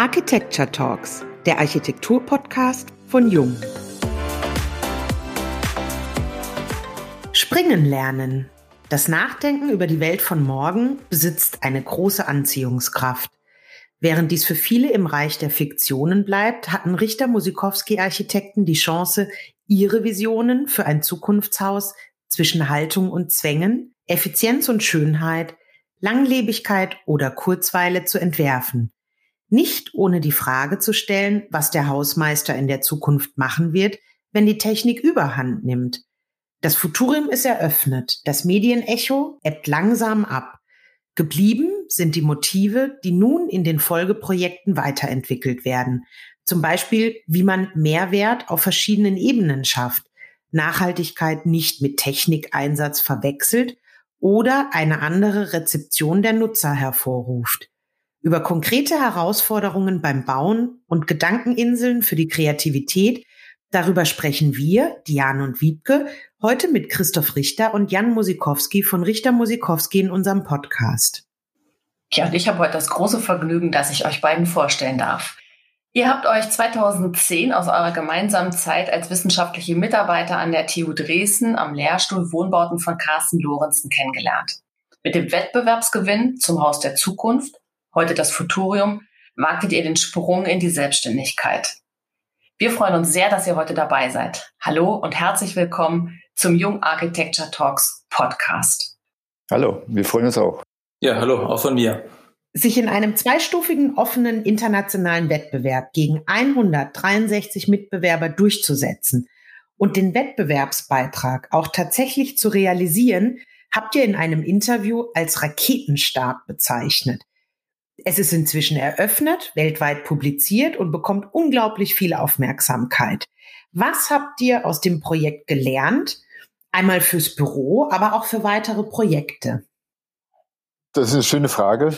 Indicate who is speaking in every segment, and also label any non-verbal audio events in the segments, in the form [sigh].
Speaker 1: Architecture Talks, der Architektur-Podcast von Jung. Springen lernen. Das Nachdenken über die Welt von morgen besitzt eine große Anziehungskraft. Während dies für viele im Reich der Fiktionen bleibt, hatten Richter Musikowski Architekten die Chance, ihre Visionen für ein Zukunftshaus zwischen Haltung und Zwängen, Effizienz und Schönheit, Langlebigkeit oder Kurzweile zu entwerfen nicht ohne die Frage zu stellen, was der Hausmeister in der Zukunft machen wird, wenn die Technik überhand nimmt. Das Futurium ist eröffnet, das Medienecho ebbt langsam ab. Geblieben sind die Motive, die nun in den Folgeprojekten weiterentwickelt werden. Zum Beispiel, wie man Mehrwert auf verschiedenen Ebenen schafft, Nachhaltigkeit nicht mit Technikeinsatz verwechselt oder eine andere Rezeption der Nutzer hervorruft. Über konkrete Herausforderungen beim Bauen und Gedankeninseln für die Kreativität, darüber sprechen wir, Diane und Wiebke, heute mit Christoph Richter und Jan Musikowski von Richter Musikowski in unserem Podcast.
Speaker 2: Ja, und ich habe heute das große Vergnügen, dass ich euch beiden vorstellen darf. Ihr habt euch 2010 aus eurer gemeinsamen Zeit als wissenschaftliche Mitarbeiter an der TU Dresden am Lehrstuhl Wohnbauten von Carsten Lorenzen kennengelernt. Mit dem Wettbewerbsgewinn zum Haus der Zukunft heute das Futurium, wagtet ihr den Sprung in die Selbstständigkeit. Wir freuen uns sehr, dass ihr heute dabei seid. Hallo und herzlich willkommen zum Jung Architecture Talks Podcast.
Speaker 3: Hallo, wir freuen uns auch.
Speaker 4: Ja, hallo, auch von mir.
Speaker 1: Sich in einem zweistufigen offenen internationalen Wettbewerb gegen 163 Mitbewerber durchzusetzen und den Wettbewerbsbeitrag auch tatsächlich zu realisieren, habt ihr in einem Interview als Raketenstart bezeichnet. Es ist inzwischen eröffnet, weltweit publiziert und bekommt unglaublich viel Aufmerksamkeit. Was habt ihr aus dem Projekt gelernt? Einmal fürs Büro, aber auch für weitere Projekte.
Speaker 3: Das ist eine schöne Frage.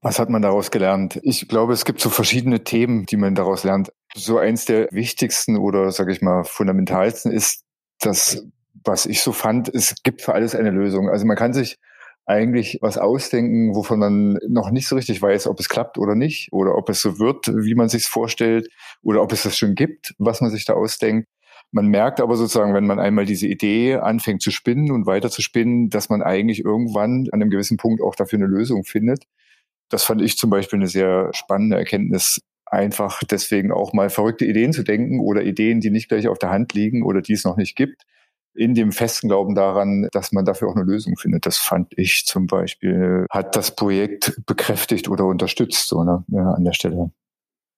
Speaker 3: Was hat man daraus gelernt? Ich glaube, es gibt so verschiedene Themen, die man daraus lernt. So eins der wichtigsten oder, sage ich mal, fundamentalsten ist, dass, was ich so fand, es gibt für alles eine Lösung. Also man kann sich eigentlich was ausdenken, wovon man noch nicht so richtig weiß, ob es klappt oder nicht, oder ob es so wird, wie man sich vorstellt, oder ob es das schon gibt, was man sich da ausdenkt. Man merkt aber sozusagen, wenn man einmal diese Idee anfängt zu spinnen und weiter zu spinnen, dass man eigentlich irgendwann an einem gewissen Punkt auch dafür eine Lösung findet. Das fand ich zum Beispiel eine sehr spannende Erkenntnis, einfach deswegen auch mal verrückte Ideen zu denken oder Ideen, die nicht gleich auf der Hand liegen oder die es noch nicht gibt in dem festen Glauben daran, dass man dafür auch eine Lösung findet. Das fand ich zum Beispiel, hat das Projekt bekräftigt oder unterstützt, so ne, ja, an der Stelle.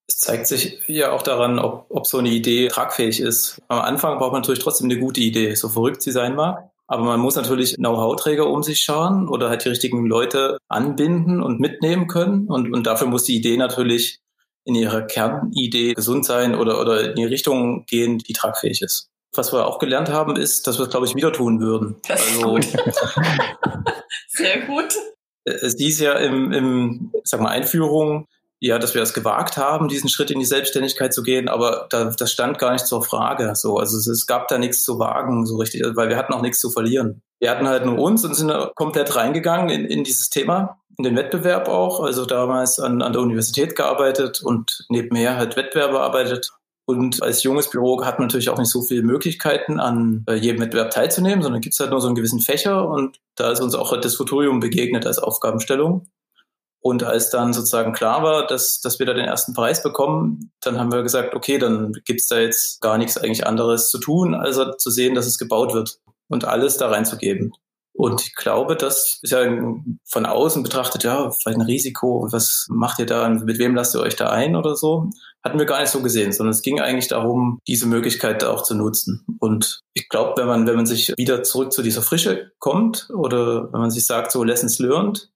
Speaker 4: Es zeigt sich ja auch daran, ob, ob so eine Idee tragfähig ist. Am Anfang braucht man natürlich trotzdem eine gute Idee, so verrückt sie sein mag. Aber man muss natürlich Know-how-Träger um sich schauen oder halt die richtigen Leute anbinden und mitnehmen können. Und, und dafür muss die Idee natürlich in ihrer Kernidee gesund sein oder, oder in die Richtung gehen, die tragfähig ist was wir auch gelernt haben, ist, dass wir es, glaube ich, wieder tun würden.
Speaker 2: Das ist also, gut. [laughs] Sehr gut.
Speaker 4: Es hieß ja im, im sag mal, Einführung, ja, dass wir es gewagt haben, diesen Schritt in die Selbstständigkeit zu gehen, aber da, das stand gar nicht zur Frage. So, also es, es gab da nichts zu wagen, so richtig, weil wir hatten auch nichts zu verlieren. Wir hatten halt nur uns und sind komplett reingegangen in, in dieses Thema, in den Wettbewerb auch. Also damals an, an der Universität gearbeitet und nebenher halt Wettbewerbe arbeitet und als junges Büro hat man natürlich auch nicht so viele Möglichkeiten, an äh, jedem Wettbewerb teilzunehmen, sondern gibt es halt nur so einen gewissen Fächer und da ist uns auch das Futurium begegnet als Aufgabenstellung. Und als dann sozusagen klar war, dass, dass wir da den ersten Preis bekommen, dann haben wir gesagt, okay, dann gibt's da jetzt gar nichts eigentlich anderes zu tun, als zu sehen, dass es gebaut wird und alles da reinzugeben. Und ich glaube, das ist ja von außen betrachtet, ja, vielleicht ein Risiko. Was macht ihr da? Mit wem lasst ihr euch da ein oder so? Hatten wir gar nicht so gesehen, sondern es ging eigentlich darum, diese Möglichkeit auch zu nutzen. Und ich glaube, wenn man, wenn man sich wieder zurück zu dieser Frische kommt oder wenn man sich sagt, so Lessons learned,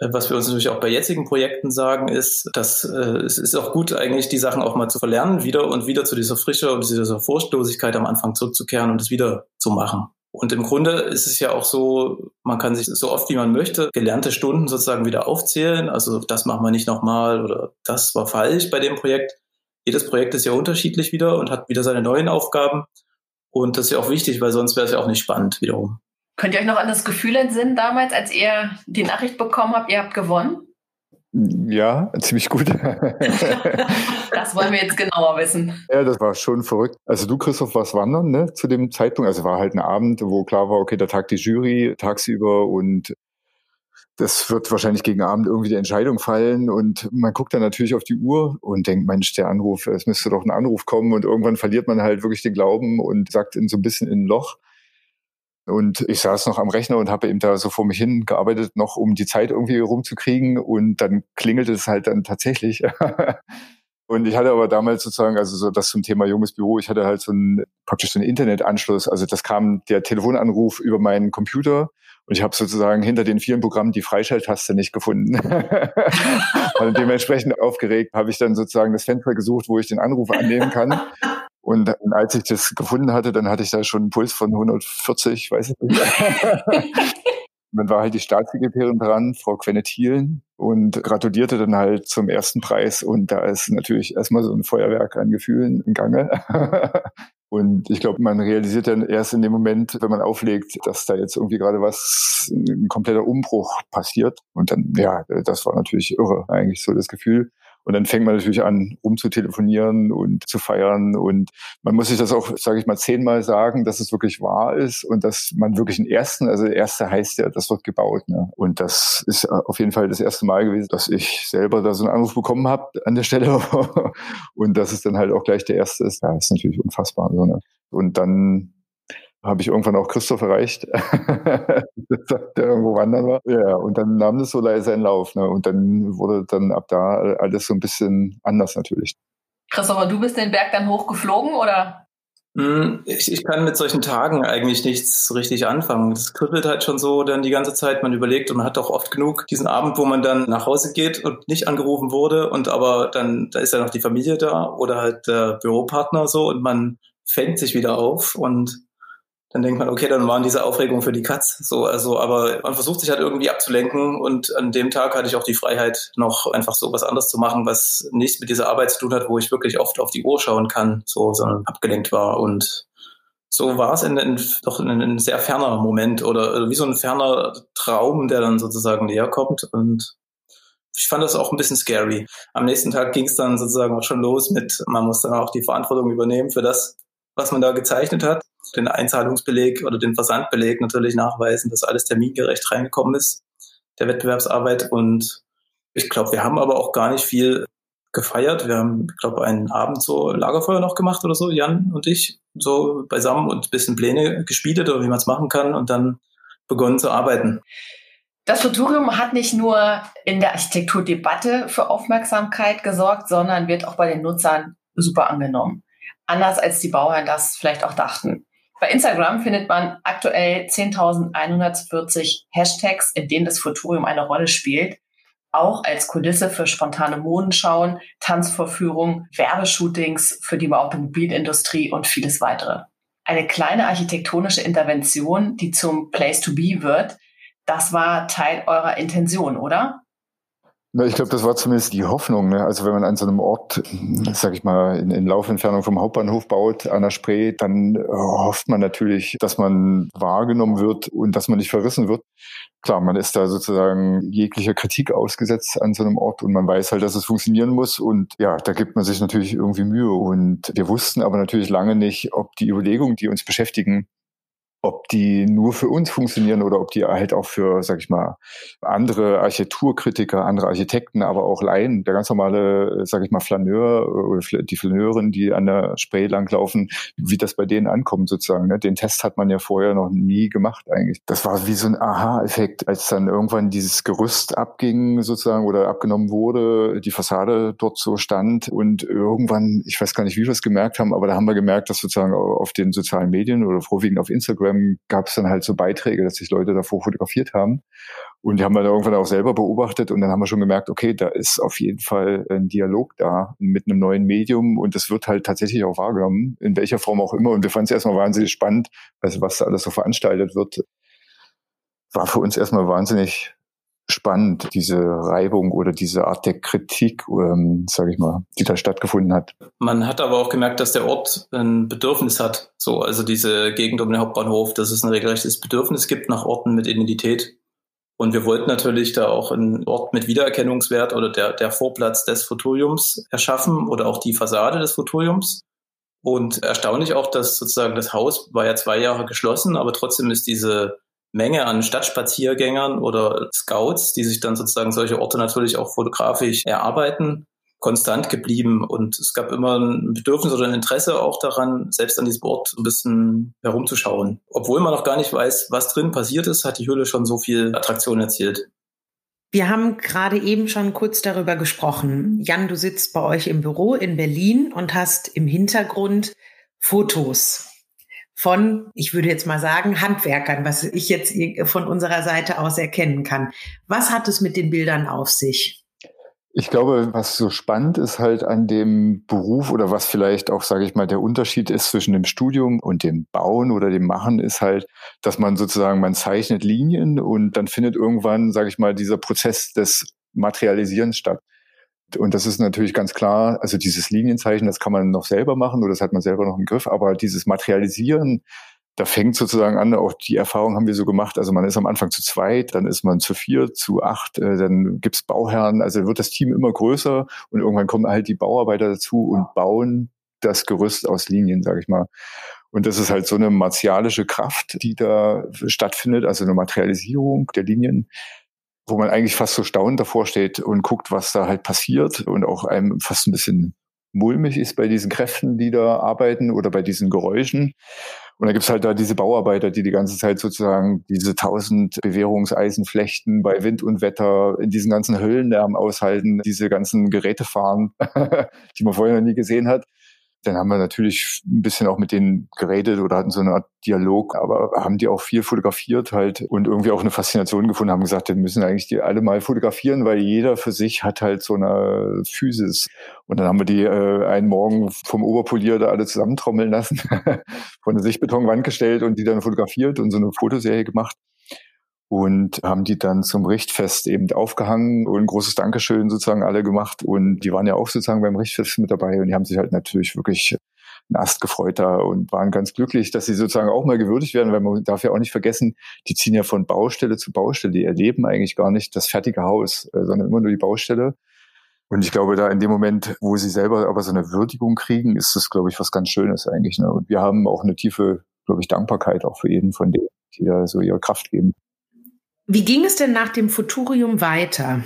Speaker 4: äh, was wir uns natürlich auch bei jetzigen Projekten sagen, ist, dass äh, es ist auch gut, eigentlich die Sachen auch mal zu verlernen, wieder und wieder zu dieser Frische und dieser Furchtlosigkeit am Anfang zurückzukehren und es wieder zu machen. Und im Grunde ist es ja auch so, man kann sich so oft wie man möchte gelernte Stunden sozusagen wieder aufzählen. Also das machen wir nicht nochmal oder das war falsch bei dem Projekt. Jedes Projekt ist ja unterschiedlich wieder und hat wieder seine neuen Aufgaben. Und das ist ja auch wichtig, weil sonst wäre es ja auch nicht spannend wiederum.
Speaker 2: Könnt ihr euch noch an das Gefühl entsinnen damals, als ihr die Nachricht bekommen habt, ihr habt gewonnen?
Speaker 3: Ja, ziemlich gut. [laughs]
Speaker 2: das wollen wir jetzt genauer wissen.
Speaker 3: Ja, das war schon verrückt. Also du, Christoph, warst wandern ne, zu dem Zeitpunkt. Also war halt ein Abend, wo klar war, okay, da tagt die Jury tagsüber und das wird wahrscheinlich gegen Abend irgendwie die Entscheidung fallen. Und man guckt dann natürlich auf die Uhr und denkt, Mensch, der Anruf, es müsste doch ein Anruf kommen. Und irgendwann verliert man halt wirklich den Glauben und sagt in so ein bisschen in ein Loch. Und ich saß noch am Rechner und habe eben da so vor mich hin gearbeitet, noch um die Zeit irgendwie rumzukriegen. Und dann klingelte es halt dann tatsächlich. [laughs] und ich hatte aber damals sozusagen, also so das zum Thema junges Büro, ich hatte halt so ein praktisch so einen Internetanschluss. Also das kam der Telefonanruf über meinen Computer und ich habe sozusagen hinter den vielen Programmen die Freischalttaste nicht gefunden. [laughs] und dementsprechend aufgeregt habe ich dann sozusagen das Fenster gesucht, wo ich den Anruf annehmen kann. Und als ich das gefunden hatte, dann hatte ich da schon einen Puls von 140, weiß ich nicht. [laughs] dann war halt die Staatssekretärin dran, Frau Quenne Thielen, und gratulierte dann halt zum ersten Preis. Und da ist natürlich erstmal so ein Feuerwerk an Gefühlen im Gange. [laughs] Und ich glaube, man realisiert dann erst in dem Moment, wenn man auflegt, dass da jetzt irgendwie gerade was, ein kompletter Umbruch passiert. Und dann, ja, das war natürlich irre, eigentlich so das Gefühl. Und dann fängt man natürlich an, rumzutelefonieren und zu feiern. Und man muss sich das auch, sage ich mal, zehnmal sagen, dass es wirklich wahr ist und dass man wirklich einen ersten, also der erste heißt ja, das wird gebaut. Ne? Und das ist auf jeden Fall das erste Mal gewesen, dass ich selber da so einen Anruf bekommen habe an der Stelle. [laughs] und dass es dann halt auch gleich der erste ist, ja, ist natürlich unfassbar. So, ne? Und dann habe ich irgendwann auch Christoph erreicht, [laughs] der irgendwo wandern war. Ja, und dann nahm das so leise seinen Lauf. Ne? Und dann wurde dann ab da alles so ein bisschen anders natürlich.
Speaker 2: Christopher, du bist den Berg dann hochgeflogen oder?
Speaker 4: Hm, ich, ich kann mit solchen Tagen eigentlich nichts richtig anfangen. Das kribbelt halt schon so dann die ganze Zeit. Man überlegt und man hat auch oft genug diesen Abend, wo man dann nach Hause geht und nicht angerufen wurde und aber dann, da ist ja noch die Familie da oder halt der Büropartner so und man fängt sich wieder auf und dann denkt man, okay, dann waren diese Aufregungen für die Katz. So, also, aber man versucht sich halt irgendwie abzulenken und an dem Tag hatte ich auch die Freiheit, noch einfach so was anderes zu machen, was nichts mit dieser Arbeit zu tun hat, wo ich wirklich oft auf die Uhr schauen kann, so, sondern abgelenkt war und so war es in, in, doch in ein sehr ferner Moment oder wie so ein ferner Traum, der dann sozusagen näher kommt und ich fand das auch ein bisschen scary. Am nächsten Tag ging es dann sozusagen auch schon los mit, man muss dann auch die Verantwortung übernehmen für das, was man da gezeichnet hat den Einzahlungsbeleg oder den Versandbeleg natürlich nachweisen, dass alles termingerecht reingekommen ist, der Wettbewerbsarbeit. Und ich glaube, wir haben aber auch gar nicht viel gefeiert. Wir haben, ich glaube, einen Abend so Lagerfeuer noch gemacht oder so, Jan und ich, so beisammen und ein bisschen Pläne gespielt oder wie man es machen kann und dann begonnen zu arbeiten.
Speaker 2: Das Futurium hat nicht nur in der Architekturdebatte für Aufmerksamkeit gesorgt, sondern wird auch bei den Nutzern super angenommen. Anders als die Bauern das vielleicht auch dachten. Bei Instagram findet man aktuell 10.140 Hashtags, in denen das Futurium eine Rolle spielt. Auch als Kulisse für spontane Modenschauen, Tanzvorführungen, Werbeshootings für die Automobilindustrie und vieles weitere. Eine kleine architektonische Intervention, die zum Place to Be wird, das war Teil eurer Intention, oder?
Speaker 3: Na, ich glaube, das war zumindest die Hoffnung. Ne? Also wenn man an so einem Ort, sag ich mal, in, in Laufentfernung vom Hauptbahnhof baut, an der Spree, dann äh, hofft man natürlich, dass man wahrgenommen wird und dass man nicht verrissen wird. Klar, man ist da sozusagen jeglicher Kritik ausgesetzt an so einem Ort und man weiß halt, dass es funktionieren muss. Und ja, da gibt man sich natürlich irgendwie Mühe. Und wir wussten aber natürlich lange nicht, ob die Überlegungen, die uns beschäftigen, ob die nur für uns funktionieren oder ob die halt auch für, sag ich mal, andere Architekturkritiker, andere Architekten, aber auch Laien, der ganz normale, sag ich mal, Flaneur oder die Flaneurin, die an der Spray langlaufen, wie das bei denen ankommt sozusagen. Ne? Den Test hat man ja vorher noch nie gemacht eigentlich. Das war wie so ein Aha-Effekt, als dann irgendwann dieses Gerüst abging sozusagen oder abgenommen wurde, die Fassade dort so stand und irgendwann, ich weiß gar nicht, wie wir es gemerkt haben, aber da haben wir gemerkt, dass sozusagen auf den sozialen Medien oder vorwiegend auf Instagram Instagram gab es dann halt so Beiträge, dass sich Leute davor fotografiert haben. Und die haben wir dann irgendwann auch selber beobachtet und dann haben wir schon gemerkt, okay, da ist auf jeden Fall ein Dialog da mit einem neuen Medium und das wird halt tatsächlich auch wahrgenommen, in welcher Form auch immer. Und wir fanden es erstmal wahnsinnig spannend, also was da alles so veranstaltet wird. War für uns erstmal wahnsinnig spannend, diese Reibung oder diese Art der Kritik, ähm, sage ich mal, die da stattgefunden hat.
Speaker 4: Man hat aber auch gemerkt, dass der Ort ein Bedürfnis hat. So, also diese Gegend um den Hauptbahnhof, dass es ein regelrechtes Bedürfnis gibt nach Orten mit Identität. Und wir wollten natürlich da auch einen Ort mit Wiedererkennungswert oder der, der Vorplatz des Futuriums erschaffen oder auch die Fassade des Futuriums. Und erstaunlich auch, dass sozusagen das Haus war ja zwei Jahre geschlossen, aber trotzdem ist diese Menge an Stadtspaziergängern oder Scouts, die sich dann sozusagen solche Orte natürlich auch fotografisch erarbeiten, konstant geblieben. Und es gab immer ein Bedürfnis oder ein Interesse auch daran, selbst an diesem Ort ein bisschen herumzuschauen. Obwohl man noch gar nicht weiß, was drin passiert ist, hat die Hülle schon so viel Attraktion erzielt.
Speaker 1: Wir haben gerade eben schon kurz darüber gesprochen. Jan, du sitzt bei euch im Büro in Berlin und hast im Hintergrund Fotos von, ich würde jetzt mal sagen, Handwerkern, was ich jetzt von unserer Seite aus erkennen kann. Was hat es mit den Bildern auf sich?
Speaker 3: Ich glaube, was so spannend ist halt an dem Beruf oder was vielleicht auch, sage ich mal, der Unterschied ist zwischen dem Studium und dem Bauen oder dem Machen, ist halt, dass man sozusagen, man zeichnet Linien und dann findet irgendwann, sage ich mal, dieser Prozess des Materialisierens statt. Und das ist natürlich ganz klar, also dieses Linienzeichen, das kann man noch selber machen oder das hat man selber noch im Griff, aber dieses Materialisieren, da fängt sozusagen an, auch die Erfahrung haben wir so gemacht, also man ist am Anfang zu zweit, dann ist man zu vier, zu acht, äh, dann gibt's Bauherren, also wird das Team immer größer und irgendwann kommen halt die Bauarbeiter dazu und bauen das Gerüst aus Linien, sage ich mal. Und das ist halt so eine martialische Kraft, die da stattfindet, also eine Materialisierung der Linien, wo man eigentlich fast so staunend davor steht und guckt, was da halt passiert und auch einem fast ein bisschen mulmig ist bei diesen Kräften, die da arbeiten oder bei diesen Geräuschen. Und da gibt's halt da diese Bauarbeiter, die die ganze Zeit sozusagen diese tausend Bewährungseisen flechten bei Wind und Wetter, in diesen ganzen Höllenlärm aushalten, diese ganzen Geräte fahren, [laughs] die man vorher noch nie gesehen hat. Dann haben wir natürlich ein bisschen auch mit denen geredet oder hatten so eine Art Dialog, aber haben die auch viel fotografiert halt und irgendwie auch eine Faszination gefunden, haben gesagt, wir müssen eigentlich die alle mal fotografieren, weil jeder für sich hat halt so eine Physis. Und dann haben wir die äh, einen Morgen vom Oberpolier da alle zusammentrommeln lassen, [laughs] von der Sichtbetonwand gestellt und die dann fotografiert und so eine Fotoserie gemacht und haben die dann zum Richtfest eben aufgehangen und großes Dankeschön sozusagen alle gemacht und die waren ja auch sozusagen beim Richtfest mit dabei und die haben sich halt natürlich wirklich einen Ast gefreut da und waren ganz glücklich, dass sie sozusagen auch mal gewürdigt werden, weil man darf ja auch nicht vergessen, die ziehen ja von Baustelle zu Baustelle, die erleben eigentlich gar nicht das fertige Haus, äh, sondern immer nur die Baustelle. Und ich glaube, da in dem Moment, wo sie selber aber so eine Würdigung kriegen, ist das, glaube ich, was ganz Schönes eigentlich. Ne? Und wir haben auch eine tiefe, glaube ich, Dankbarkeit auch für jeden von denen, die da so ihre Kraft geben.
Speaker 1: Wie ging es denn nach dem Futurium weiter?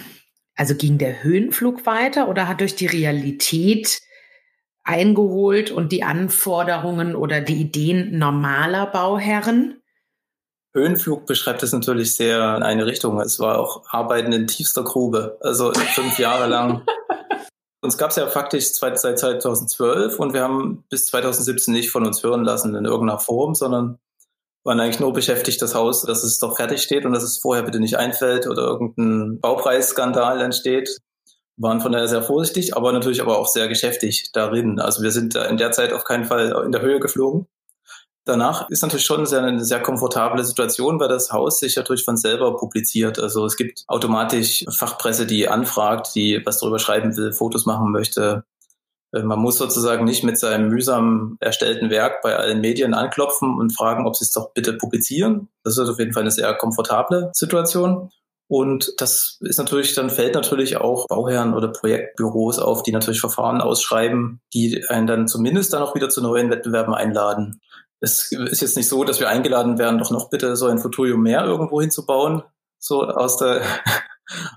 Speaker 1: Also ging der Höhenflug weiter oder hat durch die Realität eingeholt und die Anforderungen oder die Ideen normaler Bauherren?
Speaker 4: Höhenflug beschreibt es natürlich sehr in eine Richtung. Es war auch Arbeiten in tiefster Grube, also fünf Jahre lang. [laughs] Uns gab es ja faktisch seit 2012 und wir haben bis 2017 nicht von uns hören lassen in irgendeiner Form, sondern waren eigentlich nur beschäftigt, das Haus, dass es doch fertig steht und dass es vorher bitte nicht einfällt oder irgendein Baupreisskandal entsteht. Waren von daher sehr vorsichtig, aber natürlich aber auch sehr geschäftig darin. Also wir sind in der Zeit auf keinen Fall in der Höhe geflogen. Danach ist natürlich schon sehr, eine sehr komfortable Situation, weil das Haus sich natürlich von selber publiziert. Also es gibt automatisch Fachpresse, die anfragt, die was darüber schreiben will, Fotos machen möchte. Äh, man muss sozusagen nicht mit seinem mühsam erstellten Werk bei allen Medien anklopfen und fragen, ob sie es doch bitte publizieren. Das ist auf jeden Fall eine sehr komfortable Situation. Und das ist natürlich, dann fällt natürlich auch Bauherren oder Projektbüros auf, die natürlich Verfahren ausschreiben, die einen dann zumindest dann auch wieder zu neuen Wettbewerben einladen. Es ist jetzt nicht so, dass wir eingeladen werden, doch noch bitte so ein Futurium mehr irgendwo hinzubauen, so aus der,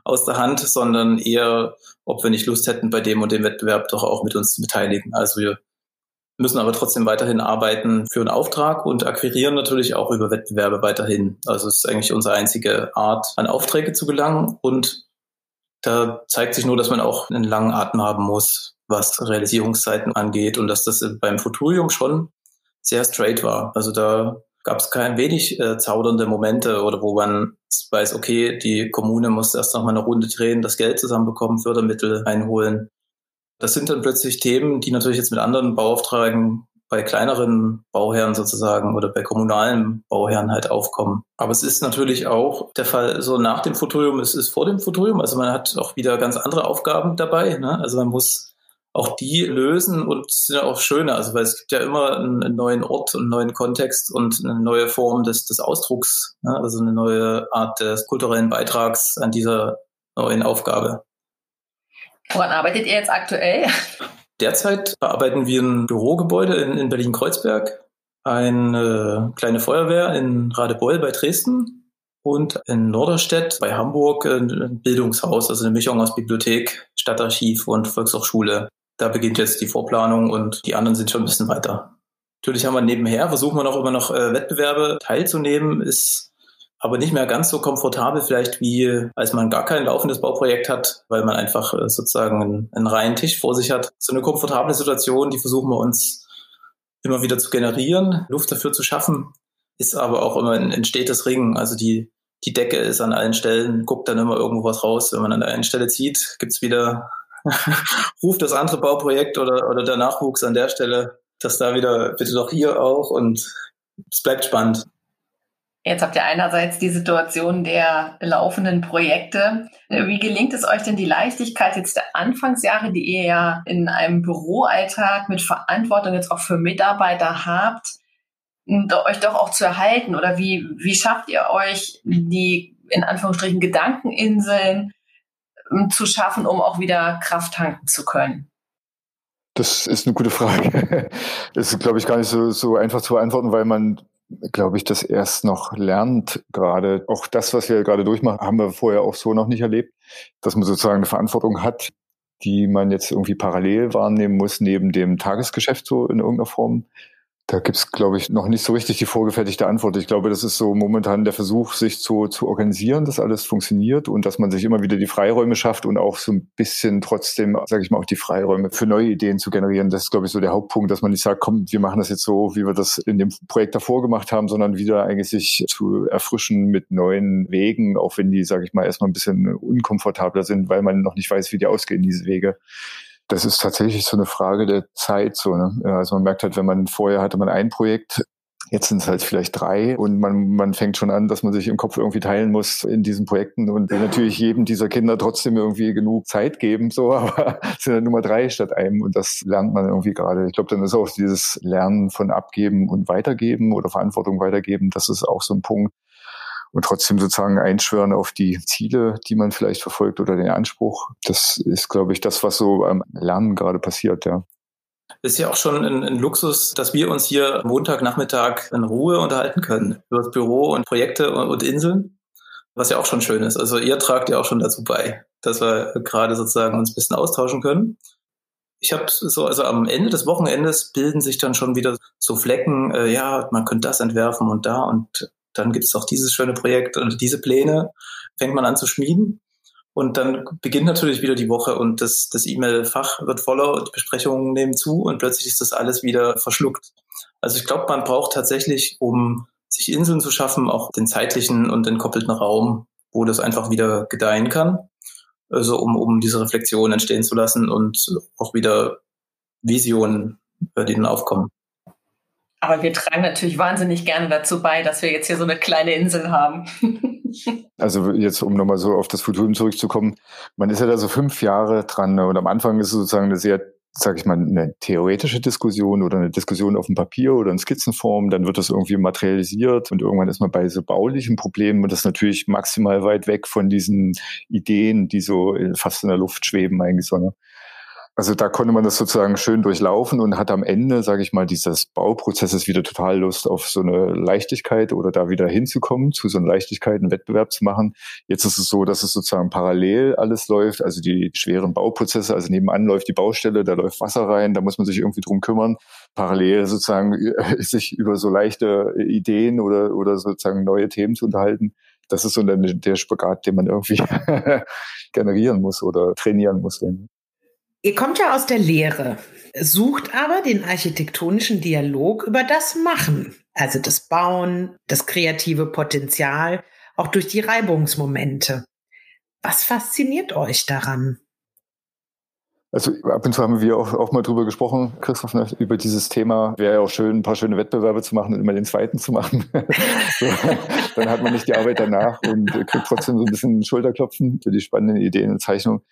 Speaker 4: aus der Hand, sondern eher, ob wir nicht Lust hätten, bei dem und dem Wettbewerb doch auch mit uns zu beteiligen. Also wir müssen aber trotzdem weiterhin arbeiten für einen Auftrag und akquirieren natürlich auch über Wettbewerbe weiterhin. Also es ist eigentlich unsere einzige Art, an Aufträge zu gelangen und da zeigt sich nur, dass man auch einen langen Atem haben muss, was Realisierungszeiten angeht und dass das beim Futurium schon sehr straight war. Also da gab es kein wenig äh, zaudernde Momente oder wo man weiß, okay, die Kommune muss erst noch mal eine Runde drehen, das Geld zusammenbekommen, Fördermittel einholen. Das sind dann plötzlich Themen, die natürlich jetzt mit anderen Beauftragen bei kleineren Bauherren sozusagen oder bei kommunalen Bauherren halt aufkommen. Aber es ist natürlich auch der Fall so nach dem Futurium, es ist vor dem Futurium. Also man hat auch wieder ganz andere Aufgaben dabei. Ne? Also man muss auch die lösen und sind auch schöner. Also weil es gibt ja immer einen, neuen Ort und einen neuen Kontext und eine neue Form des, des Ausdrucks, ne? also eine neue Art des kulturellen Beitrags an dieser neuen Aufgabe.
Speaker 2: Woran arbeitet ihr jetzt aktuell?
Speaker 4: Derzeit bearbeiten wir ein Bürogebäude in, in Berlin-Kreuzberg, eine kleine Feuerwehr in Radebeul bei Dresden und in Norderstedt bei Hamburg ein Bildungshaus, also eine Mischung aus Bibliothek, Stadtarchiv und Volkshochschule. Da beginnt jetzt die Vorplanung und die anderen sind schon ein bisschen weiter. Natürlich haben wir nebenher, versuchen wir noch immer noch äh, Wettbewerbe teilzunehmen, ist aber nicht mehr ganz so komfortabel vielleicht wie als man gar kein laufendes Bauprojekt hat, weil man einfach äh, sozusagen einen, einen reinen Tisch vor sich hat. So eine komfortable Situation, die versuchen wir uns immer wieder zu generieren, Luft dafür zu schaffen, ist aber auch immer ein, ein stetes Ringen. Also die, die Decke ist an allen Stellen, guckt dann immer irgendwo was raus. Wenn man an der einen Stelle zieht, gibt's wieder, [laughs] ruft das andere Bauprojekt oder, oder der Nachwuchs an der Stelle, dass da wieder, bitte doch hier auch und es bleibt spannend.
Speaker 2: Jetzt habt ihr einerseits die Situation der laufenden Projekte. Wie gelingt es euch denn die Leichtigkeit jetzt der Anfangsjahre, die ihr ja in einem Büroalltag mit Verantwortung jetzt auch für Mitarbeiter habt, euch doch auch zu erhalten? Oder wie, wie schafft ihr euch die in Anführungsstrichen Gedankeninseln zu schaffen, um auch wieder Kraft tanken zu können?
Speaker 3: Das ist eine gute Frage. [laughs] Das ist, glaube ich, gar nicht so, so einfach zu beantworten, weil man glaube ich, das erst noch lernt gerade. Auch das, was wir gerade durchmachen, haben wir vorher auch so noch nicht erlebt, dass man sozusagen eine Verantwortung hat, die man jetzt irgendwie parallel wahrnehmen muss neben dem Tagesgeschäft so in irgendeiner Form. Da gibt's, glaube ich, noch nicht so richtig die vorgefertigte Antwort. Ich glaube, das ist so momentan der Versuch, sich zu, zu organisieren, dass alles funktioniert und dass man sich immer wieder die Freiräume schafft und auch so ein bisschen trotzdem, sage ich mal, auch die Freiräume für neue Ideen zu generieren. Das ist, glaube ich, so der Hauptpunkt, dass man nicht sagt, komm, wir machen das jetzt so, wie wir das in dem Projekt davor gemacht haben, sondern wieder eigentlich sich zu erfrischen mit neuen Wegen, auch wenn die, sage ich mal, erstmal ein bisschen unkomfortabler sind, weil man noch nicht weiß, wie die ausgehen, diese Wege das ist tatsächlich so eine Frage der Zeit. So, ne? Also man merkt halt, wenn man vorher hatte man ein Projekt, Jetzt sind es halt vielleicht drei und man, man fängt schon an, dass man sich im Kopf irgendwie teilen muss in diesen Projekten und natürlich jedem dieser Kinder trotzdem irgendwie genug Zeit geben, so, [laughs] aber es sind ja Nummer drei statt einem und das lernt man irgendwie gerade. Ich glaube, dann ist auch dieses Lernen von Abgeben und Weitergeben oder Verantwortung weitergeben, das ist auch so ein Punkt, und trotzdem sozusagen einschwören auf die Ziele, die man vielleicht verfolgt oder den Anspruch. Das ist, glaube ich, das, was so am Lernen gerade passiert, ja.
Speaker 4: Ist ja auch schon ein, ein, Luxus, dass wir uns hier Montagnachmittag in Ruhe unterhalten können über das Büro und Projekte und, und Inseln, was ja auch schon schön ist. Also ihr tragt ja auch schon dazu bei, dass wir gerade sozusagen uns ein bisschen austauschen können. Ich habe so, also am Ende des Wochenendes bilden sich dann schon wieder so Flecken, äh, ja, man könnte das entwerfen und da und dann gibt es auch dieses schöne Projekt und diese Pläne fängt man an zu schmieden. Und dann beginnt natürlich wieder die Woche und das, das E-Mail-Fach wird voller und die Besprechungen nehmen zu und plötzlich ist das alles wieder verschluckt. Also ich glaube, man braucht tatsächlich, um sich Inseln zu schaffen, auch den zeitlichen und entkoppelten Raum, wo das einfach wieder gedeihen kann. Also um, um diese Reflexion entstehen zu lassen und auch wieder Visionen, die dann aufkommen.
Speaker 2: Aber wir tragen natürlich wahnsinnig gerne dazu bei, dass wir jetzt hier so eine kleine Insel haben. [laughs]
Speaker 3: also jetzt, um nochmal so auf das Futurum zurückzukommen, man ist ja da so fünf Jahre dran ne? und am Anfang ist es sozusagen eine sehr sage ich mal, eine theoretische Diskussion oder eine Diskussion auf dem Papier oder in Skizzenform, dann wird das irgendwie materialisiert und irgendwann ist man bei so baulichen Problemen und das ist natürlich maximal weit weg von diesen Ideen, die so fast in der Luft schweben eigentlich so. Ne? Also da konnte man das sozusagen schön durchlaufen und hat am Ende, sage ich mal, dieses Bauprozesses wieder total Lust auf so eine Leichtigkeit oder da wieder hinzukommen, zu so einer Leichtigkeit, einen Wettbewerb zu machen. Jetzt ist es so, dass es sozusagen parallel alles läuft, also die schweren Bauprozesse, also nebenan läuft die Baustelle, da läuft Wasser rein, da muss man sich irgendwie drum kümmern. Parallel sozusagen [laughs] sich über so leichte Ideen oder, oder sozusagen neue Themen zu unterhalten. Das ist so der, der Spagat, den man irgendwie [laughs] generieren muss oder trainieren muss.
Speaker 1: Ihr kommt ja aus der Lehre, sucht aber den architektonischen Dialog über das Machen, also das Bauen, das kreative Potenzial, auch durch die Reibungsmomente. Was fasziniert euch daran?
Speaker 3: Also ab und zu haben wir auch, auch mal drüber gesprochen, Christoph, ne, über dieses Thema. Wäre ja auch schön, ein paar schöne Wettbewerbe zu machen und immer den zweiten zu machen. [laughs] so, dann hat man nicht die Arbeit danach und kriegt trotzdem so ein bisschen Schulterklopfen für die spannenden Ideen und Zeichnungen.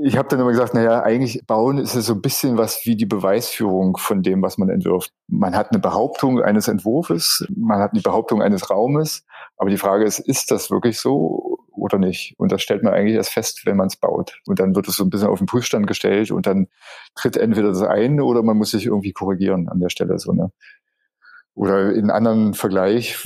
Speaker 3: Ich habe dann immer gesagt, naja, eigentlich bauen ist es so ein bisschen was wie die Beweisführung von dem, was man entwirft. Man hat eine Behauptung eines Entwurfs, man hat eine Behauptung eines Raumes, aber die Frage ist, ist das wirklich so oder nicht? Und das stellt man eigentlich erst fest, wenn man es baut. Und dann wird es so ein bisschen auf den Prüfstand gestellt und dann tritt entweder das ein oder man muss sich irgendwie korrigieren an der Stelle so, ne? Oder in anderen Vergleich,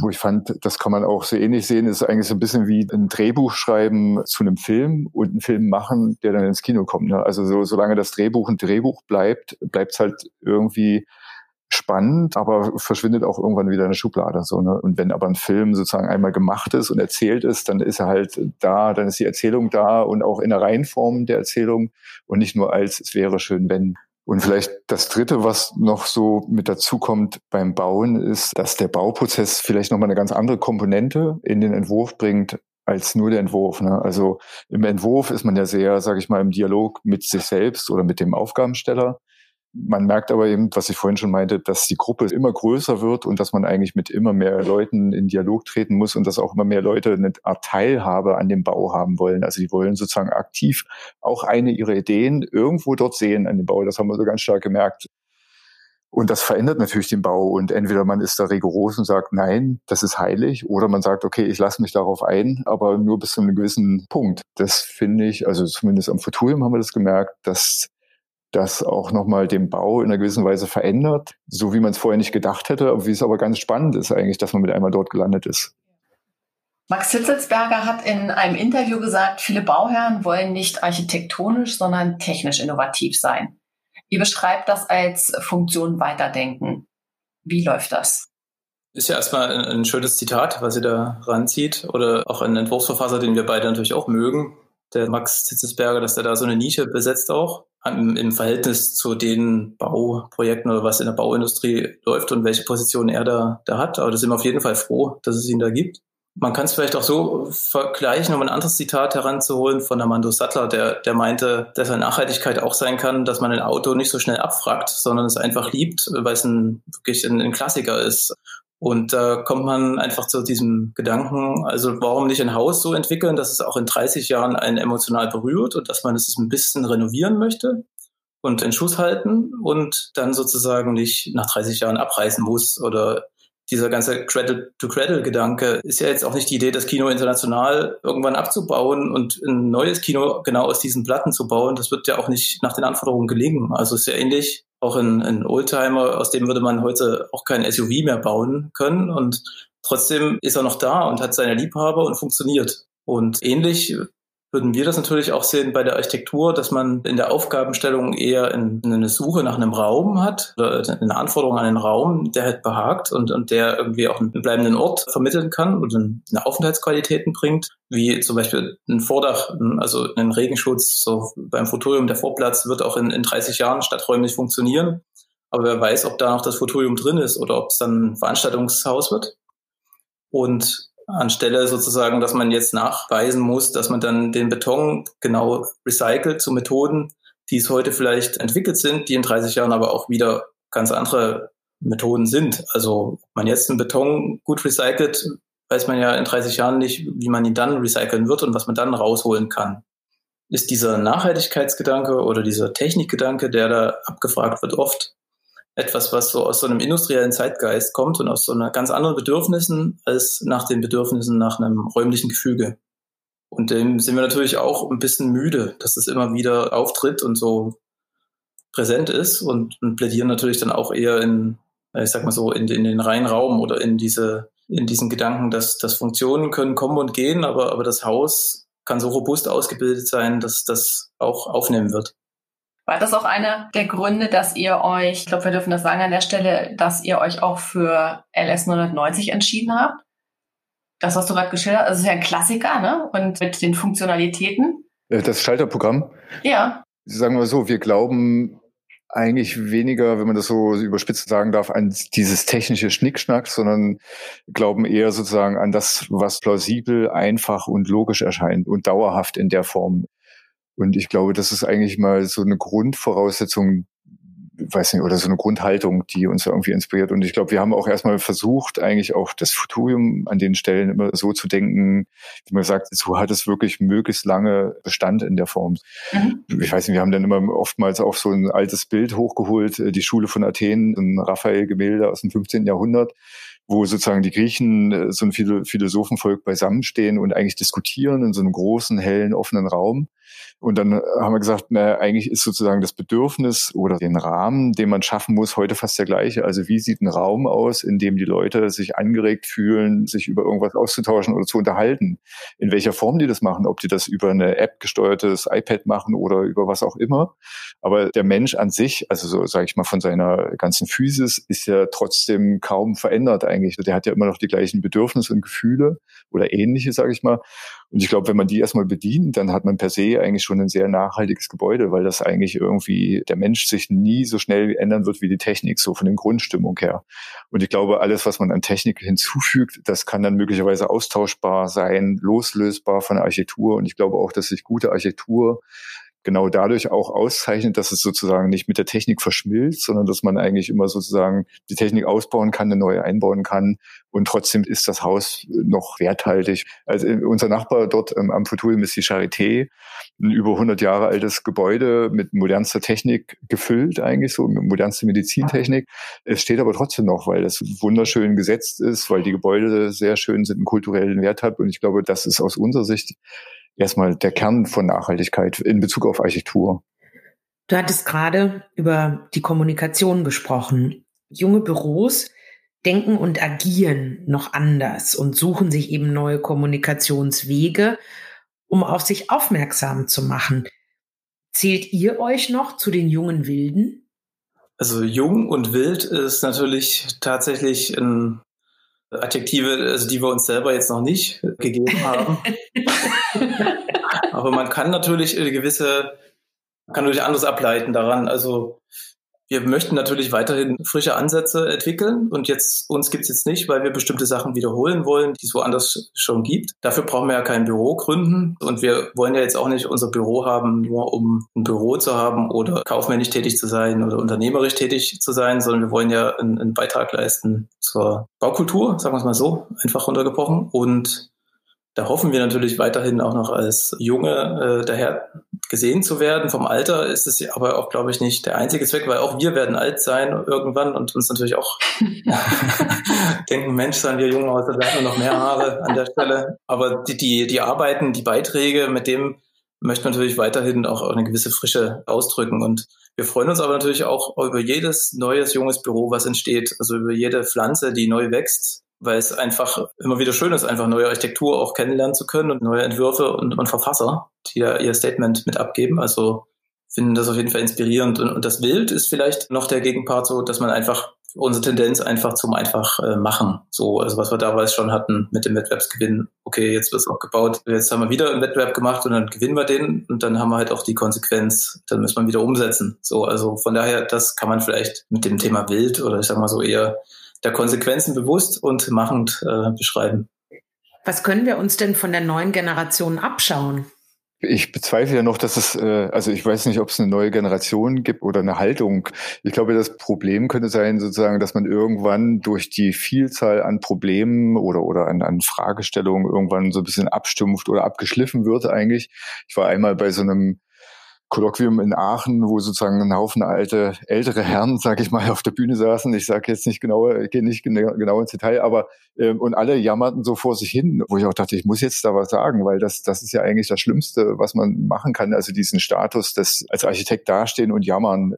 Speaker 3: wo ich fand, das kann man auch so ähnlich sehen, ist eigentlich so ein bisschen wie ein Drehbuch schreiben zu einem Film und einen Film machen, der dann ins Kino kommt. Ne? Also so, solange das Drehbuch ein Drehbuch bleibt, bleibt es halt irgendwie spannend, aber verschwindet auch irgendwann wieder in der Schublade. So, ne? Und wenn aber ein Film sozusagen einmal gemacht ist und erzählt ist, dann ist er halt da, dann ist die Erzählung da und auch in der Reihenform der Erzählung und nicht nur als es wäre schön, wenn. Und vielleicht das Dritte, was noch so mit dazu kommt beim Bauen, ist, dass der Bauprozess vielleicht nochmal eine ganz andere Komponente in den Entwurf bringt, als nur der Entwurf. Ne? Also im Entwurf ist man ja sehr, sage ich mal, im Dialog mit sich selbst oder mit dem Aufgabensteller. Man merkt aber eben, was ich vorhin schon meinte, dass die Gruppe immer größer wird und dass man eigentlich mit immer mehr Leuten in Dialog treten muss und dass auch immer mehr Leute eine Art Teilhabe an dem Bau haben wollen. Also die wollen sozusagen aktiv auch eine ihrer Ideen irgendwo dort sehen an dem Bau. Das haben wir so ganz stark gemerkt. Und das verändert natürlich den Bau. Und entweder man ist da rigoros und sagt, nein, das ist heilig, oder man sagt, okay, ich lasse mich darauf ein, aber nur bis zu einem gewissen Punkt. Das finde ich, also zumindest am Futurium haben wir das gemerkt, dass das auch nochmal den Bau in einer gewissen Weise verändert, so wie man es vorher nicht gedacht hätte, wie es aber ganz spannend ist eigentlich, dass man mit einmal dort gelandet ist.
Speaker 2: Max Hitzelsberger hat in einem Interview gesagt, viele Bauherren wollen nicht architektonisch, sondern technisch innovativ sein. Ihr beschreibt das als Funktion weiterdenken. Wie läuft das?
Speaker 4: Ist ja erstmal ein, ein schönes Zitat, was sie da ranzieht. Oder auch ein Entwurfsverfasser, den wir beide natürlich auch mögen, der Max Zitzesberger, dass der da so eine Nische besetzt auch im Verhältnis zu den Bauprojekten oder was in der Bauindustrie läuft und welche Position er da, da hat. Aber da sind wir auf jeden Fall froh, dass es ihn da gibt. Man kann es vielleicht auch so vergleichen, um ein anderes Zitat heranzuholen von Armando Sattler, der, der meinte, dass eine Nachhaltigkeit auch sein kann, dass man ein Auto nicht so schnell abfragt, sondern es einfach liebt, weil es ein, wirklich ein, ein Klassiker ist. Und da kommt man einfach zu diesem Gedanken, also warum nicht ein Haus so entwickeln, dass es auch in 30 Jahren einen emotional berührt und dass man es ein bisschen renovieren möchte und in Schuss halten und dann sozusagen nicht nach 30 Jahren abreißen muss oder dieser ganze Cradle-to-Cradle-Gedanke ist ja jetzt auch nicht die Idee, das Kino international irgendwann abzubauen und ein neues Kino genau aus diesen Platten zu bauen. Das wird ja auch nicht nach den Anforderungen gelingen. Also ist ja ähnlich auch ein, ein Oldtimer, aus dem würde man heute auch kein SUV mehr bauen können. Und trotzdem ist er noch da und hat seine Liebhaber und funktioniert. Und ähnlich würden wir das natürlich auch sehen bei der Architektur, dass man in der Aufgabenstellung eher in, in eine Suche nach einem Raum hat oder eine Anforderung an einen Raum, der halt behagt und, und der irgendwie auch einen bleibenden Ort vermitteln kann und eine Aufenthaltsqualitäten bringt, wie zum Beispiel ein Vordach, also ein Regenschutz, so beim Futurium, der Vorplatz wird auch in, in 30 Jahren stadträumlich funktionieren. Aber wer weiß, ob da noch das Futurium drin ist oder ob es dann ein Veranstaltungshaus wird. Und anstelle sozusagen, dass man jetzt nachweisen muss, dass man dann den Beton genau recycelt zu Methoden, die es heute vielleicht entwickelt sind, die in 30 Jahren aber auch wieder ganz andere Methoden sind. Also ob man jetzt einen Beton gut recycelt, weiß man ja in 30 Jahren nicht, wie man ihn dann recyceln wird und was man dann rausholen kann. Ist dieser Nachhaltigkeitsgedanke oder dieser Technikgedanke, der da abgefragt wird, oft etwas, was so aus so einem industriellen Zeitgeist kommt und aus so einer ganz anderen Bedürfnissen als nach den Bedürfnissen nach einem räumlichen Gefüge. Und dem sind wir natürlich auch ein bisschen müde, dass das immer wieder auftritt und so präsent ist und, und plädieren natürlich dann auch eher in, ich sag mal so, in, in den reinen Raum oder in diese, in diesen Gedanken, dass, dass Funktionen können kommen und gehen, aber, aber das Haus kann so robust ausgebildet sein, dass das auch aufnehmen wird.
Speaker 2: War das auch einer der Gründe, dass ihr euch, ich glaube, wir dürfen das sagen an der Stelle, dass ihr euch auch für LS 990 entschieden habt? Das, was du gerade geschildert hast, also ist ja ein Klassiker, ne? Und mit den Funktionalitäten.
Speaker 3: Äh, das Schalterprogramm?
Speaker 2: Ja.
Speaker 3: Sagen wir so, wir glauben eigentlich weniger, wenn man das so überspitzt sagen darf, an dieses technische Schnickschnack, sondern glauben eher sozusagen an das, was plausibel, einfach und logisch erscheint und dauerhaft in der Form und ich glaube, das ist eigentlich mal so eine Grundvoraussetzung, weiß nicht, oder so eine Grundhaltung, die uns irgendwie inspiriert. Und ich glaube, wir haben auch erstmal versucht, eigentlich auch das Futurium an den Stellen immer so zu denken, wie man sagt, so hat es wirklich möglichst lange Bestand in der Form. Mhm. Ich weiß nicht, wir haben dann immer oftmals auch so ein altes Bild hochgeholt, äh, die Schule von Athen, ein Raphael-Gemälde aus dem 15. Jahrhundert, wo sozusagen die Griechen, äh, so ein Philosophenvolk beisammenstehen und eigentlich diskutieren in so einem großen, hellen, offenen Raum. Und dann haben wir gesagt, na, eigentlich ist sozusagen das Bedürfnis oder den Rahmen, den man schaffen muss, heute fast der gleiche. Also wie sieht ein Raum aus, in dem die Leute sich angeregt fühlen, sich über irgendwas auszutauschen oder zu unterhalten? In welcher Form die das machen, ob die das über eine App gesteuertes iPad machen oder über was auch immer. Aber der Mensch an sich, also so sage ich mal von seiner ganzen Physis, ist ja trotzdem kaum verändert eigentlich. Der hat ja immer noch die gleichen Bedürfnisse und Gefühle oder ähnliche, sage ich mal. Und ich glaube, wenn man die erstmal bedient, dann hat man per se eigentlich schon ein sehr nachhaltiges Gebäude, weil das eigentlich irgendwie der Mensch sich nie so schnell ändern wird wie die Technik, so von den Grundstimmung her. Und ich glaube, alles, was man an Technik hinzufügt, das kann dann möglicherweise austauschbar sein, loslösbar von der Architektur. Und ich glaube auch, dass sich gute Architektur genau dadurch auch auszeichnet, dass es sozusagen nicht mit der Technik verschmilzt, sondern dass man eigentlich immer sozusagen die Technik ausbauen kann, eine neue einbauen kann und trotzdem ist das Haus noch werthaltig. Also äh, unser Nachbar dort ähm, am Futurium ist die Charité, ein über 100 Jahre altes Gebäude mit modernster Technik gefüllt eigentlich, so mit modernster Medizintechnik. Es steht aber trotzdem noch, weil es wunderschön gesetzt ist, weil die Gebäude sehr schön sind, einen kulturellen Wert hat und ich glaube, das ist aus unserer Sicht erstmal der Kern von Nachhaltigkeit in Bezug auf Architektur.
Speaker 1: Du hattest gerade über die Kommunikation gesprochen. Junge Büros denken und agieren noch anders und suchen sich eben neue Kommunikationswege, um auf sich aufmerksam zu machen. Zählt ihr euch noch zu den jungen Wilden?
Speaker 4: Also jung und wild ist natürlich tatsächlich ein Adjektive, also die wir uns selber jetzt noch nicht gegeben haben. [laughs] Aber man kann natürlich eine gewisse, kann natürlich anderes ableiten daran. Also wir möchten natürlich weiterhin frische Ansätze entwickeln und jetzt uns gibt's jetzt nicht, weil wir bestimmte Sachen wiederholen wollen, die es woanders schon gibt. Dafür brauchen wir ja kein Büro gründen und wir wollen ja jetzt auch nicht unser Büro haben, nur um ein Büro zu haben oder kaufmännisch tätig zu sein oder unternehmerisch tätig zu sein, sondern wir wollen ja einen, einen Beitrag leisten zur Baukultur, sagen wir es mal so, einfach runtergebrochen und da hoffen wir natürlich weiterhin auch noch als Junge äh, daher gesehen zu werden. Vom Alter ist es aber auch, glaube ich, nicht der einzige Zweck, weil auch wir werden alt sein irgendwann und uns natürlich auch [laughs] [laughs] denken, Mensch, seien wir Junge aus, da werden wir noch mehr Haare an der Stelle. Aber die, die, die Arbeiten, die Beiträge, mit dem möchten wir natürlich weiterhin auch eine gewisse Frische ausdrücken. Und wir freuen uns aber natürlich auch über jedes neues, junges Büro, was entsteht. Also über jede Pflanze, die neu wächst weil es einfach immer wieder schön ist, einfach neue Architektur auch kennenlernen zu können und neue Entwürfe und, und Verfasser, die da ihr Statement mit abgeben. Also finden das auf jeden Fall inspirierend. Und, und das Bild ist vielleicht noch der Gegenpart so, dass man einfach unsere Tendenz einfach zum einfach äh, machen. So, also was wir damals schon hatten mit dem Wettbewerbsgewinn. Okay, jetzt wird es auch gebaut. Jetzt haben wir wieder einen Wettbewerb gemacht und dann gewinnen wir den und dann haben wir halt auch die Konsequenz. Dann müssen wir wieder umsetzen. So, also von daher, das kann man vielleicht mit dem Thema Wild oder ich sag mal so eher der Konsequenzen bewusst und machend äh, beschreiben.
Speaker 1: Was können wir uns denn von der neuen Generation abschauen?
Speaker 3: Ich bezweifle ja noch, dass es, äh, also ich weiß nicht, ob es eine neue Generation gibt oder eine Haltung. Ich glaube, das Problem könnte sein, sozusagen, dass man irgendwann durch die Vielzahl an Problemen oder, oder an, an Fragestellungen irgendwann so ein bisschen abstumpft oder abgeschliffen wird eigentlich. Ich war einmal bei so einem Kolloquium in Aachen, wo sozusagen ein Haufen alte, ältere Herren, sage ich mal, auf der Bühne saßen. Ich sage jetzt nicht genau, ich gehe nicht genau, ins Detail, aber ähm, und alle jammerten so vor sich hin, wo ich auch dachte, ich muss jetzt da was sagen, weil das, das ist ja eigentlich das Schlimmste, was man machen kann. Also diesen Status, das als Architekt dastehen und jammern,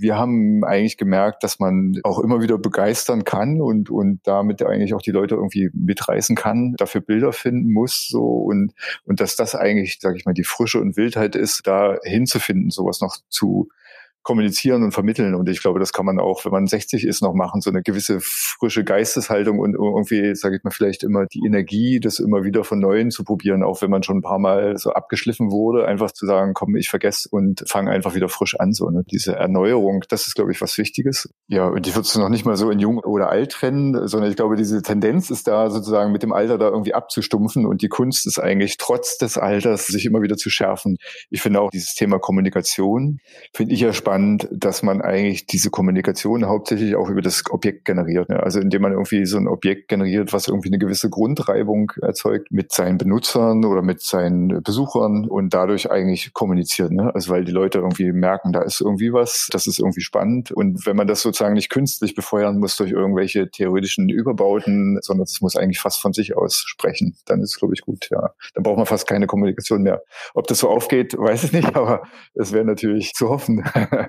Speaker 3: wir haben eigentlich gemerkt, dass man auch immer wieder begeistern kann und, und damit eigentlich auch die Leute irgendwie mitreißen kann, dafür Bilder finden muss, so. Und, und dass das eigentlich, sage ich mal, die Frische und Wildheit ist, da hinzufinden, sowas noch zu kommunizieren und vermitteln. Und ich glaube, das kann man auch, wenn man 60 ist, noch machen, so eine gewisse frische Geisteshaltung und irgendwie, sage ich mal, vielleicht immer die Energie, das immer wieder von Neuem zu probieren, auch wenn man schon ein paar Mal so abgeschliffen wurde, einfach zu sagen, komm, ich vergesse und fange einfach wieder frisch an. So, ne? Diese Erneuerung, das ist, glaube ich, was Wichtiges. Ja, und die würdest du noch nicht mal so in jung oder alt trennen, sondern ich glaube, diese Tendenz ist da sozusagen mit dem Alter da irgendwie abzustumpfen und die Kunst ist eigentlich trotz des Alters sich immer wieder zu schärfen. Ich finde auch dieses Thema Kommunikation, finde ich ja spannend spannend, dass man eigentlich diese Kommunikation hauptsächlich auch über das Objekt generiert. Ne? Also indem man irgendwie so ein Objekt generiert, was irgendwie eine gewisse Grundreibung erzeugt mit seinen Benutzern oder mit seinen Besuchern und dadurch eigentlich kommuniziert. Ne? Also weil die Leute irgendwie merken, da ist irgendwie was, das ist irgendwie spannend. Und wenn man das sozusagen nicht künstlich befeuern muss durch irgendwelche theoretischen Überbauten, sondern es muss eigentlich fast von sich aus sprechen, dann ist glaube ich, gut. Ja, dann braucht man fast keine Kommunikation mehr. Ob das so aufgeht, [laughs] weiß ich nicht, aber es wäre natürlich zu hoffen. [laughs]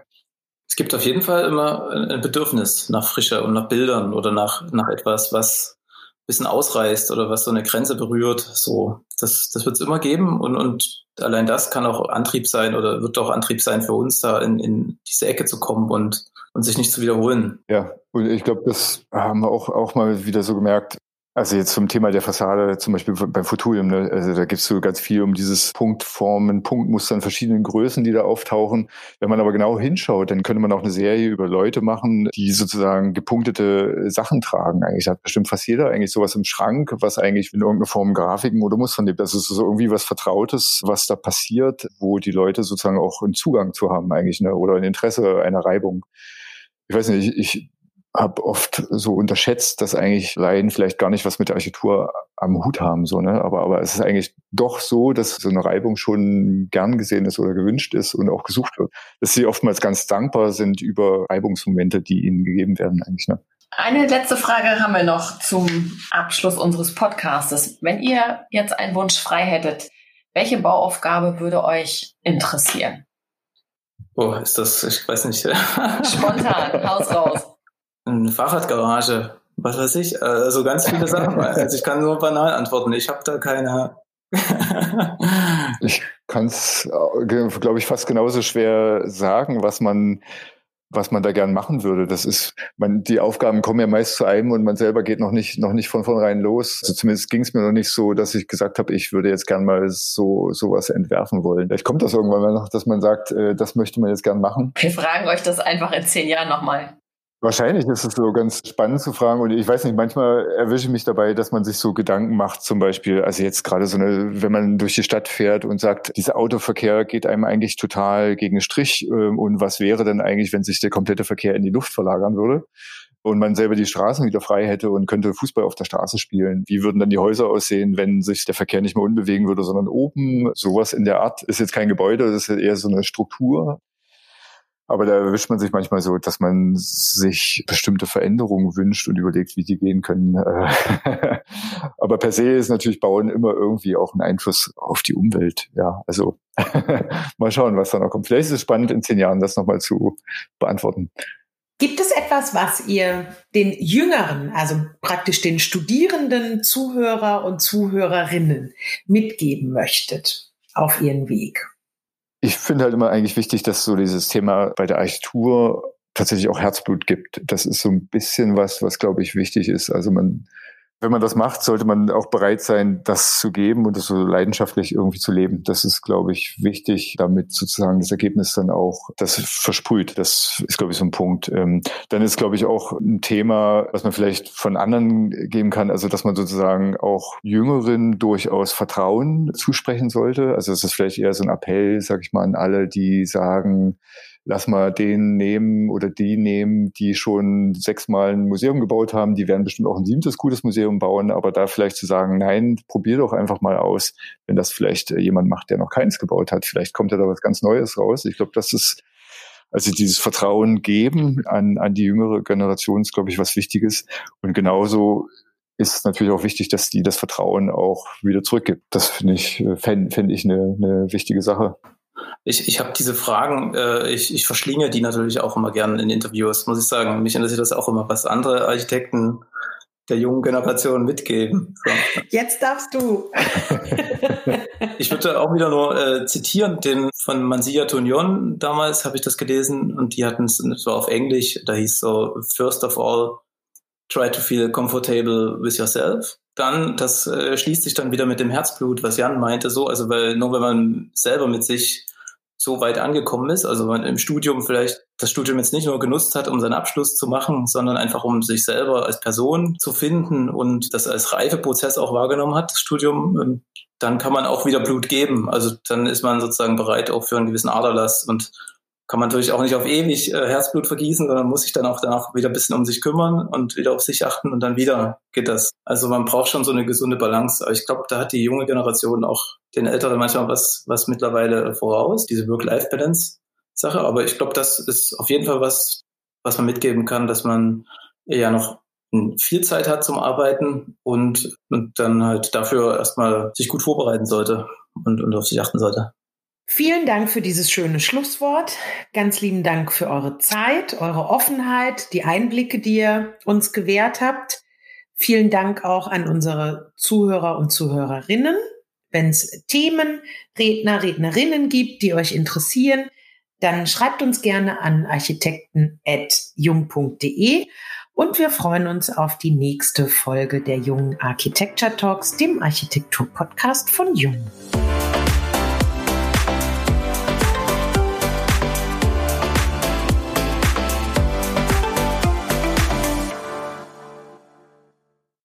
Speaker 4: es gibt auf jeden Fall immer ein Bedürfnis nach Frische und nach Bildern oder nach, nach etwas, was ein bisschen ausreißt oder was so eine Grenze berührt. So, das, das wird es immer geben und, und allein das kann auch Antrieb sein oder wird auch Antrieb sein für uns, da in, in diese Ecke zu kommen und, und sich nicht zu wiederholen.
Speaker 3: Ja, und ich glaube, das haben wir auch, auch mal wieder so gemerkt. Also jetzt zum Thema der Fassade, zum Beispiel beim Fotulium, ne? also da gibt's so ganz viel um dieses Punktformen, Punktmuster in verschiedenen Größen, die da auftauchen. Wenn man aber genau hinschaut, dann könnte man auch eine Serie über Leute machen, die sozusagen gepunktete Sachen tragen. Eigentlich hat bestimmt fast jeder eigentlich sowas im Schrank, was eigentlich in irgendeiner Form Grafiken oder Muster nimmt. Das ist so irgendwie was Vertrautes, was da passiert, wo die Leute sozusagen auch einen Zugang zu haben eigentlich, ne? oder ein Interesse einer Reibung. Ich weiß nicht, ich, ich habe oft so unterschätzt, dass eigentlich Laien vielleicht gar nicht was mit der Architektur am Hut haben, so, ne? Aber, aber es ist eigentlich doch so, dass so eine Reibung schon gern gesehen ist oder gewünscht ist und auch gesucht wird. Dass sie oftmals ganz dankbar sind über Reibungsmomente, die ihnen gegeben werden, eigentlich, ne?
Speaker 2: Eine letzte Frage haben wir noch zum Abschluss unseres Podcastes. Wenn ihr jetzt einen Wunsch frei hättet, welche Bauaufgabe würde euch interessieren?
Speaker 4: Oh, ist das, ich weiß nicht.
Speaker 2: Spontan, [laughs] Haus raus
Speaker 4: eine Fahrradgarage, was weiß ich, also ganz viele Sachen. [laughs] Also ich kann nur banal antworten. Ich habe da keine. [laughs]
Speaker 3: ich kann es, glaube ich, fast genauso schwer sagen, was man was man da gern machen würde. Das ist, man, die Aufgaben kommen ja meist zu einem und man selber geht noch nicht, noch nicht von vornherein los. Also zumindest ging es mir noch nicht so, dass ich gesagt habe, ich würde jetzt gern mal so sowas entwerfen wollen. Vielleicht kommt das irgendwann mal noch, dass man sagt, äh, das möchte man jetzt gern machen.
Speaker 2: Wir fragen euch das einfach in zehn Jahren nochmal.
Speaker 3: Wahrscheinlich ist es so ganz spannend zu fragen. Und ich weiß nicht, manchmal erwische ich mich dabei, dass man sich so Gedanken macht, zum Beispiel, also jetzt gerade so eine, wenn man durch die Stadt fährt und sagt, dieser Autoverkehr geht einem eigentlich total gegen den Strich. Ähm, und was wäre denn eigentlich, wenn sich der komplette Verkehr in die Luft verlagern würde? Und man selber die Straßen wieder frei hätte und könnte Fußball auf der Straße spielen. Wie würden dann die Häuser aussehen, wenn sich der Verkehr nicht mehr unbewegen würde, sondern oben? Sowas in der Art ist jetzt kein Gebäude, das ist eher so eine Struktur. Aber da erwischt man sich manchmal so, dass man sich bestimmte Veränderungen wünscht und überlegt, wie die gehen können. [laughs] Aber per se ist natürlich Bauen immer irgendwie auch ein Einfluss auf die Umwelt. Ja, also [laughs] mal schauen, was da noch kommt. Vielleicht ist es spannend, in zehn Jahren das nochmal zu beantworten.
Speaker 1: Gibt es etwas, was ihr den Jüngeren, also praktisch den Studierenden Zuhörer und Zuhörerinnen mitgeben möchtet auf ihren Weg?
Speaker 3: Ich finde halt immer eigentlich wichtig, dass so dieses Thema bei der Architektur tatsächlich auch Herzblut gibt. Das ist so ein bisschen was, was glaube ich wichtig ist. Also man wenn man das macht, sollte man auch bereit sein, das zu geben und das so leidenschaftlich irgendwie zu leben. Das ist, glaube ich, wichtig, damit sozusagen das Ergebnis dann auch das versprüht. Das ist, glaube ich, so ein Punkt. Ähm, dann ist, glaube ich, auch ein Thema, was man vielleicht von anderen geben kann, also dass man sozusagen auch Jüngeren durchaus Vertrauen zusprechen sollte. Also es ist vielleicht eher so ein Appell, sag ich mal, an alle, die sagen, lass mal den nehmen oder die nehmen, die schon sechsmal ein Museum gebaut haben, die werden bestimmt auch ein siebtes gutes Museum bauen, aber da vielleicht zu sagen, nein, probier doch einfach mal aus, wenn das vielleicht äh, jemand macht, der noch keins gebaut hat, vielleicht kommt ja da was ganz Neues raus. Ich glaube, das ist also dieses Vertrauen geben an, an die jüngere Generation ist, glaube ich, was Wichtiges. Und genauso ist natürlich auch wichtig, dass die das Vertrauen auch wieder zurückgibt. Das finde ich, äh, fände fänd ich eine, eine wichtige Sache.
Speaker 4: Ich, ich habe diese Fragen, äh, ich, ich verschlinge die natürlich auch immer gerne in Interviews, muss ich sagen. Mich interessiert das auch immer, was andere Architekten der jungen Generation mitgeben. So.
Speaker 1: Jetzt darfst du. [laughs]
Speaker 4: ich würde auch wieder nur äh, zitieren, den von Mansia Tunion, damals habe ich das gelesen und die hatten es, war auf Englisch, da hieß so, first of all, try to feel comfortable with yourself. Dann, das äh, schließt sich dann wieder mit dem Herzblut, was Jan meinte, so, also weil nur wenn man selber mit sich so weit angekommen ist, also man im Studium vielleicht das Studium jetzt nicht nur genutzt hat, um seinen Abschluss zu machen, sondern einfach um sich selber als Person zu finden und das als Reifeprozess auch wahrgenommen hat, das Studium, ähm, dann kann man auch wieder Blut geben. Also dann ist man sozusagen bereit auch für einen gewissen Aderlass und kann man natürlich auch nicht auf ewig äh, Herzblut vergießen, sondern muss sich dann auch danach wieder ein bisschen um sich kümmern und wieder auf sich achten und dann wieder geht das. Also man braucht schon so eine gesunde Balance. Aber ich glaube, da hat die junge Generation auch den Älteren manchmal was, was mittlerweile voraus, diese Work-Life-Balance-Sache. Aber ich glaube, das ist auf jeden Fall was, was man mitgeben kann, dass man ja noch viel Zeit hat zum Arbeiten und, und dann halt dafür erstmal sich gut vorbereiten sollte und, und auf sich achten sollte.
Speaker 1: Vielen Dank für dieses schöne Schlusswort. Ganz lieben Dank für eure Zeit, eure Offenheit, die Einblicke, die ihr uns gewährt habt. Vielen Dank auch an unsere Zuhörer und Zuhörerinnen. Wenn es Themen, Redner, Rednerinnen gibt, die euch interessieren, dann schreibt uns gerne an architekten.jung.de und wir freuen uns auf die nächste Folge der Jungen Architecture Talks, dem Architektur-Podcast von Jung.